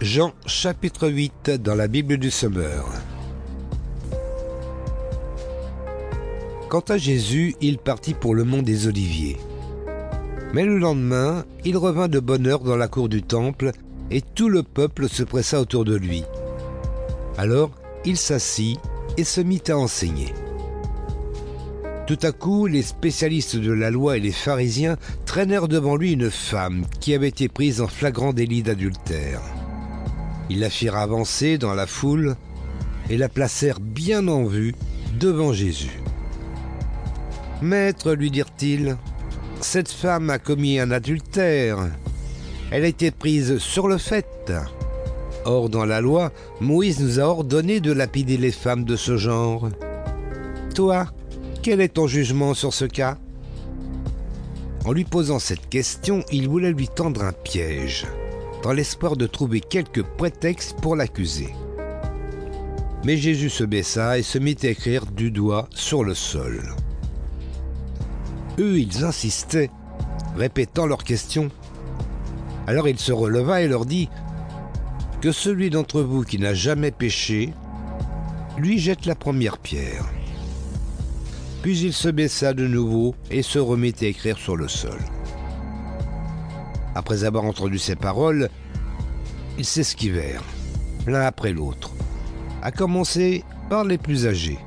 Jean chapitre 8 dans la Bible du Sommeur. Quant à Jésus, il partit pour le mont des Oliviers. Mais le lendemain, il revint de bonne heure dans la cour du temple, et tout le peuple se pressa autour de lui. Alors il s'assit et se mit à enseigner. Tout à coup, les spécialistes de la loi et les pharisiens traînèrent devant lui une femme qui avait été prise en flagrant délit d'adultère. Ils la firent avancer dans la foule et la placèrent bien en vue devant Jésus. Maître, lui dirent-ils, cette femme a commis un adultère. Elle a été prise sur le fait. Or, dans la loi, Moïse nous a ordonné de lapider les femmes de ce genre. Toi, quel est ton jugement sur ce cas? En lui posant cette question, il voulait lui tendre un piège, dans l'espoir de trouver quelques prétextes pour l'accuser. Mais Jésus se baissa et se mit à écrire du doigt sur le sol. Eux, ils insistaient, répétant leurs questions. Alors il se releva et leur dit Que celui d'entre vous qui n'a jamais péché, lui jette la première pierre. Puis il se baissa de nouveau et se remit à écrire sur le sol. Après avoir entendu ces paroles, ils s'esquivèrent, l'un après l'autre, à commencer par les plus âgés,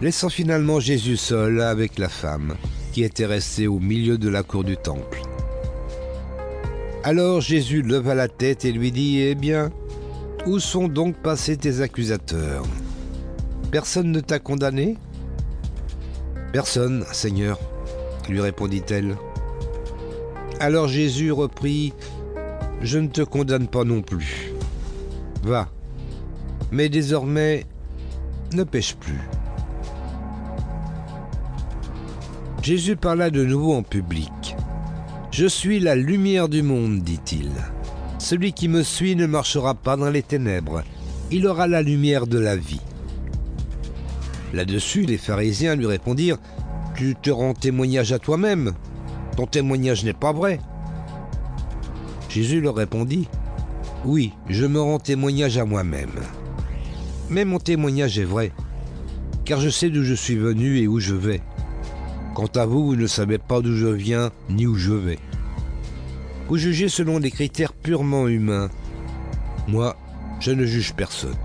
laissant finalement Jésus seul avec la femme qui était restée au milieu de la cour du temple. Alors Jésus leva la tête et lui dit, Eh bien, où sont donc passés tes accusateurs? Personne ne t'a condamné Personne, Seigneur, lui répondit-elle. Alors Jésus reprit, Je ne te condamne pas non plus. Va, mais désormais, ne pêche plus. Jésus parla de nouveau en public. Je suis la lumière du monde, dit-il. Celui qui me suit ne marchera pas dans les ténèbres, il aura la lumière de la vie. Là-dessus, les pharisiens lui répondirent Tu te rends témoignage à toi-même. Ton témoignage n'est pas vrai. Jésus leur répondit Oui, je me rends témoignage à moi-même. Mais mon témoignage est vrai, car je sais d'où je suis venu et où je vais. Quant à vous, vous ne savez pas d'où je viens ni où je vais. Vous jugez selon des critères purement humains. Moi, je ne juge personne.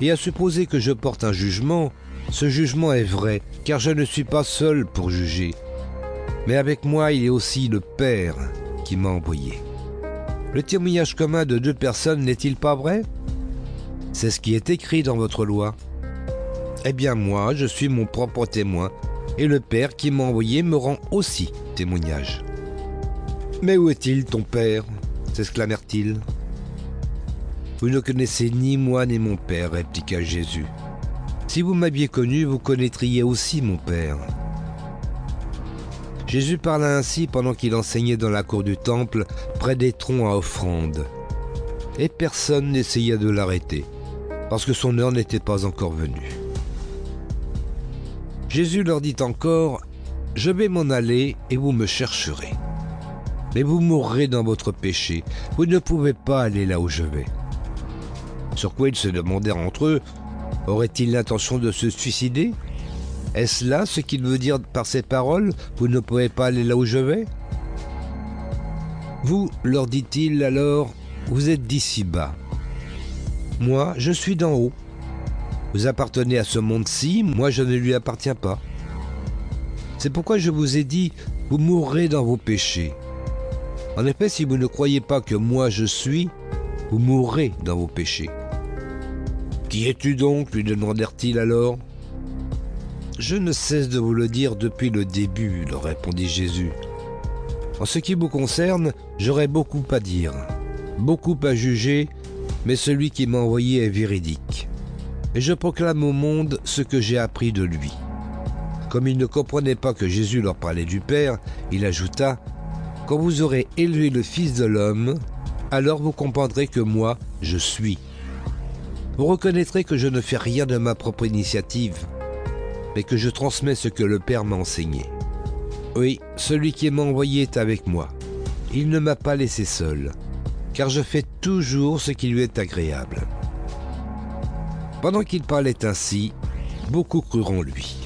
Et à supposer que je porte un jugement, ce jugement est vrai, car je ne suis pas seul pour juger. Mais avec moi, il a aussi le Père qui m'a envoyé. Le témoignage commun de deux personnes n'est-il pas vrai? C'est ce qui est écrit dans votre loi. Eh bien moi, je suis mon propre témoin, et le Père qui m'a envoyé me rend aussi témoignage. Mais où est-il ton Père? s'exclamèrent-ils. Vous ne connaissez ni moi ni mon Père, répliqua Jésus. Si vous m'aviez connu, vous connaîtriez aussi mon Père. Jésus parla ainsi pendant qu'il enseignait dans la cour du temple, près des troncs à offrande. Et personne n'essaya de l'arrêter, parce que son heure n'était pas encore venue. Jésus leur dit encore, Je vais m'en aller et vous me chercherez. Mais vous mourrez dans votre péché, vous ne pouvez pas aller là où je vais. Sur quoi ils se demandèrent entre eux, Aurait-il l'intention de se suicider? Est-ce là ce qu'il veut dire par ces paroles Vous ne pouvez pas aller là où je vais? Vous, leur dit-il alors, vous êtes d'ici bas. Moi, je suis d'en haut. Vous appartenez à ce monde-ci, moi je ne lui appartiens pas. C'est pourquoi je vous ai dit, vous mourrez dans vos péchés. En effet, si vous ne croyez pas que moi je suis, vous mourrez dans vos péchés. Qui es-tu donc? lui demandèrent-ils alors. Je ne cesse de vous le dire depuis le début, leur répondit Jésus. En ce qui vous concerne, j'aurai beaucoup à dire, beaucoup à juger, mais celui qui m'a envoyé est véridique. Et je proclame au monde ce que j'ai appris de lui. Comme ils ne comprenaient pas que Jésus leur parlait du Père, il ajouta, Quand vous aurez élevé le Fils de l'homme, alors vous comprendrez que moi, je suis vous reconnaîtrez que je ne fais rien de ma propre initiative, mais que je transmets ce que le Père m'a enseigné. Oui, celui qui m'a envoyé est avec moi. Il ne m'a pas laissé seul, car je fais toujours ce qui lui est agréable. Pendant qu'il parlait ainsi, beaucoup crurent en lui.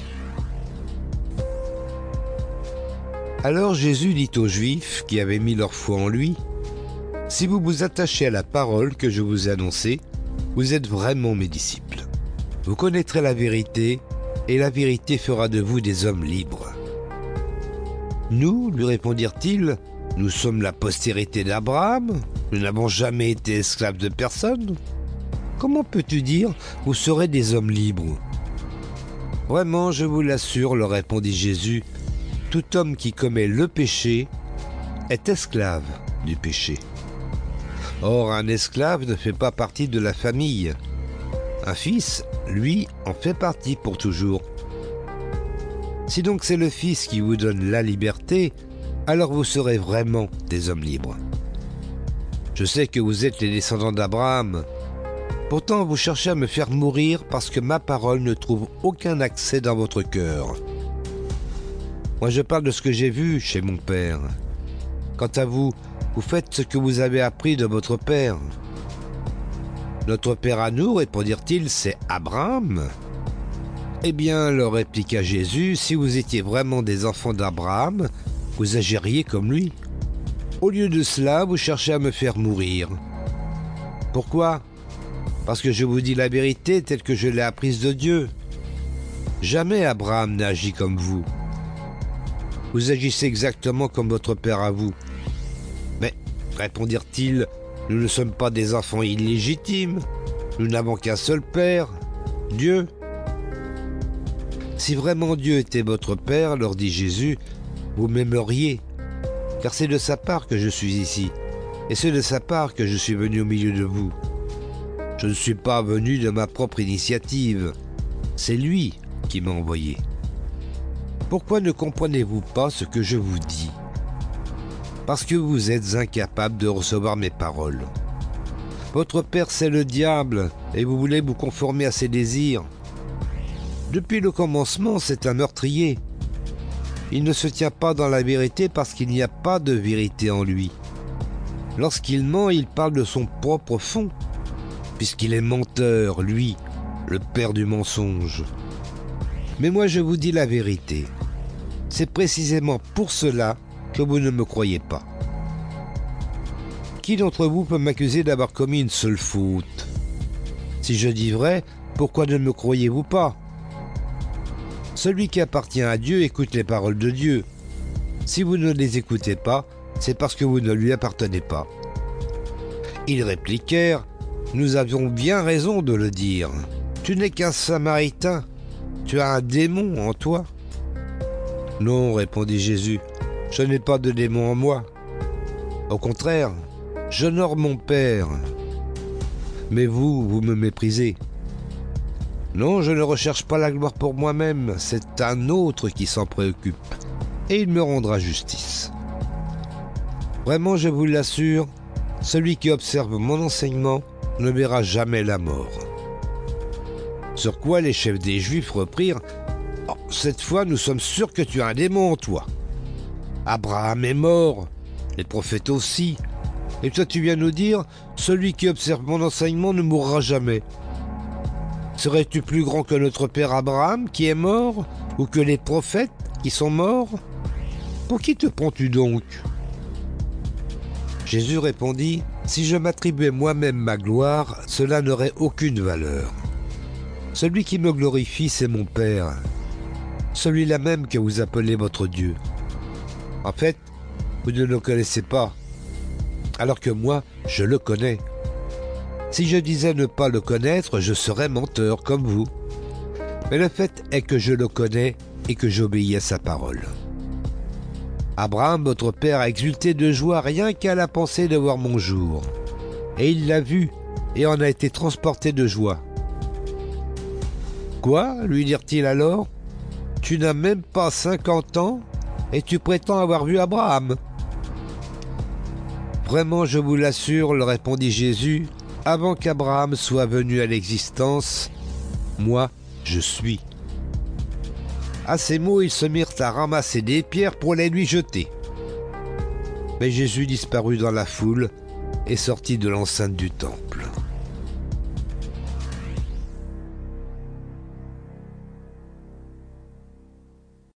Alors Jésus dit aux Juifs qui avaient mis leur foi en lui, Si vous vous attachez à la parole que je vous ai annoncée, vous êtes vraiment mes disciples. Vous connaîtrez la vérité, et la vérité fera de vous des hommes libres. Nous, lui répondirent-ils, nous sommes la postérité d'Abraham, nous n'avons jamais été esclaves de personne. Comment peux-tu dire, vous serez des hommes libres? Vraiment, je vous l'assure, leur répondit Jésus, tout homme qui commet le péché est esclave du péché. Or, un esclave ne fait pas partie de la famille. Un fils, lui, fait partie pour toujours. Si donc c'est le Fils qui vous donne la liberté, alors vous serez vraiment des hommes libres. Je sais que vous êtes les descendants d'Abraham. Pourtant, vous cherchez à me faire mourir parce que ma parole ne trouve aucun accès dans votre cœur. Moi, je parle de ce que j'ai vu chez mon père. Quant à vous, vous faites ce que vous avez appris de votre père. Notre père à nous, répondirent-ils, c'est Abraham. Eh bien, leur répliqua Jésus, si vous étiez vraiment des enfants d'Abraham, vous agiriez comme lui. Au lieu de cela, vous cherchez à me faire mourir. Pourquoi? Parce que je vous dis la vérité telle que je l'ai apprise de Dieu. Jamais Abraham n'a agi comme vous. Vous agissez exactement comme votre père à vous. Mais, répondirent-ils, nous ne sommes pas des enfants illégitimes. Nous n'avons qu'un seul père, Dieu. Si vraiment Dieu était votre père, leur dit Jésus, vous m'aimeriez, car c'est de sa part que je suis ici, et c'est de sa part que je suis venu au milieu de vous. Je ne suis pas venu de ma propre initiative, c'est lui qui m'a envoyé. Pourquoi ne comprenez-vous pas ce que je vous dis? Parce que vous êtes incapable de recevoir mes paroles. Votre père c'est le diable, et vous voulez vous conformer à ses désirs. Depuis le commencement, c'est un meurtrier. Il ne se tient pas dans la vérité parce qu'il n'y a pas de vérité en lui. Lorsqu'il ment, il parle de son propre fond, puisqu'il est menteur, lui, le père du mensonge. Mais moi je vous dis la vérité. C'est précisément pour cela vous ne me croyez pas. Qui d'entre vous peut m'accuser d'avoir commis une seule faute? Si je dis vrai, pourquoi ne me croyez-vous pas? Celui qui appartient à Dieu écoute les paroles de Dieu. Si vous ne les écoutez pas, c'est parce que vous ne lui appartenez pas. Ils répliquèrent, Nous avions bien raison de le dire. Tu n'es qu'un samaritain, tu as un démon en toi. Non, répondit Jésus, je n'ai pas de démon en moi. Au contraire, j'honore mon Père. Mais vous, vous me méprisez. Non, je ne recherche pas la gloire pour moi-même, c'est un autre qui s'en préoccupe, et il me rendra justice. Vraiment, je vous l'assure, celui qui observe mon enseignement ne verra jamais la mort. Sur quoi les chefs des Juifs reprirent cette fois, nous sommes sûrs que tu as un démon en toi. Abraham est mort, les prophètes aussi. Et toi, tu viens nous dire, celui qui observe mon enseignement ne mourra jamais. Serais-tu plus grand que notre père Abraham qui est mort, ou que les prophètes qui sont morts? Pour qui te prends-tu donc? Jésus répondit, Si je m'attribuais moi-même ma gloire, cela n'aurait aucune valeur. Celui qui me glorifie, c'est mon Père, celui-là même que vous appelez votre Dieu. En fait, vous ne le connaissez pas, alors que moi, je le connais. Si je disais ne pas le connaître, je serais menteur comme vous. Mais le fait est que je le connais et que j'obéis à sa parole. Abraham, votre père, a exulté de joie rien qu'à la pensée de voir mon jour. Et il l'a vu et en a été transporté de joie. Quoi lui dirent-ils alors? Tu n'as même pas 50 ans? Et tu prétends avoir vu Abraham. Vraiment, je vous l'assure, le répondit Jésus, avant qu'Abraham soit venu à l'existence, moi, je suis. À ces mots, ils se mirent à ramasser des pierres pour les lui jeter. Mais Jésus disparut dans la foule, et sortit de l'enceinte du temple.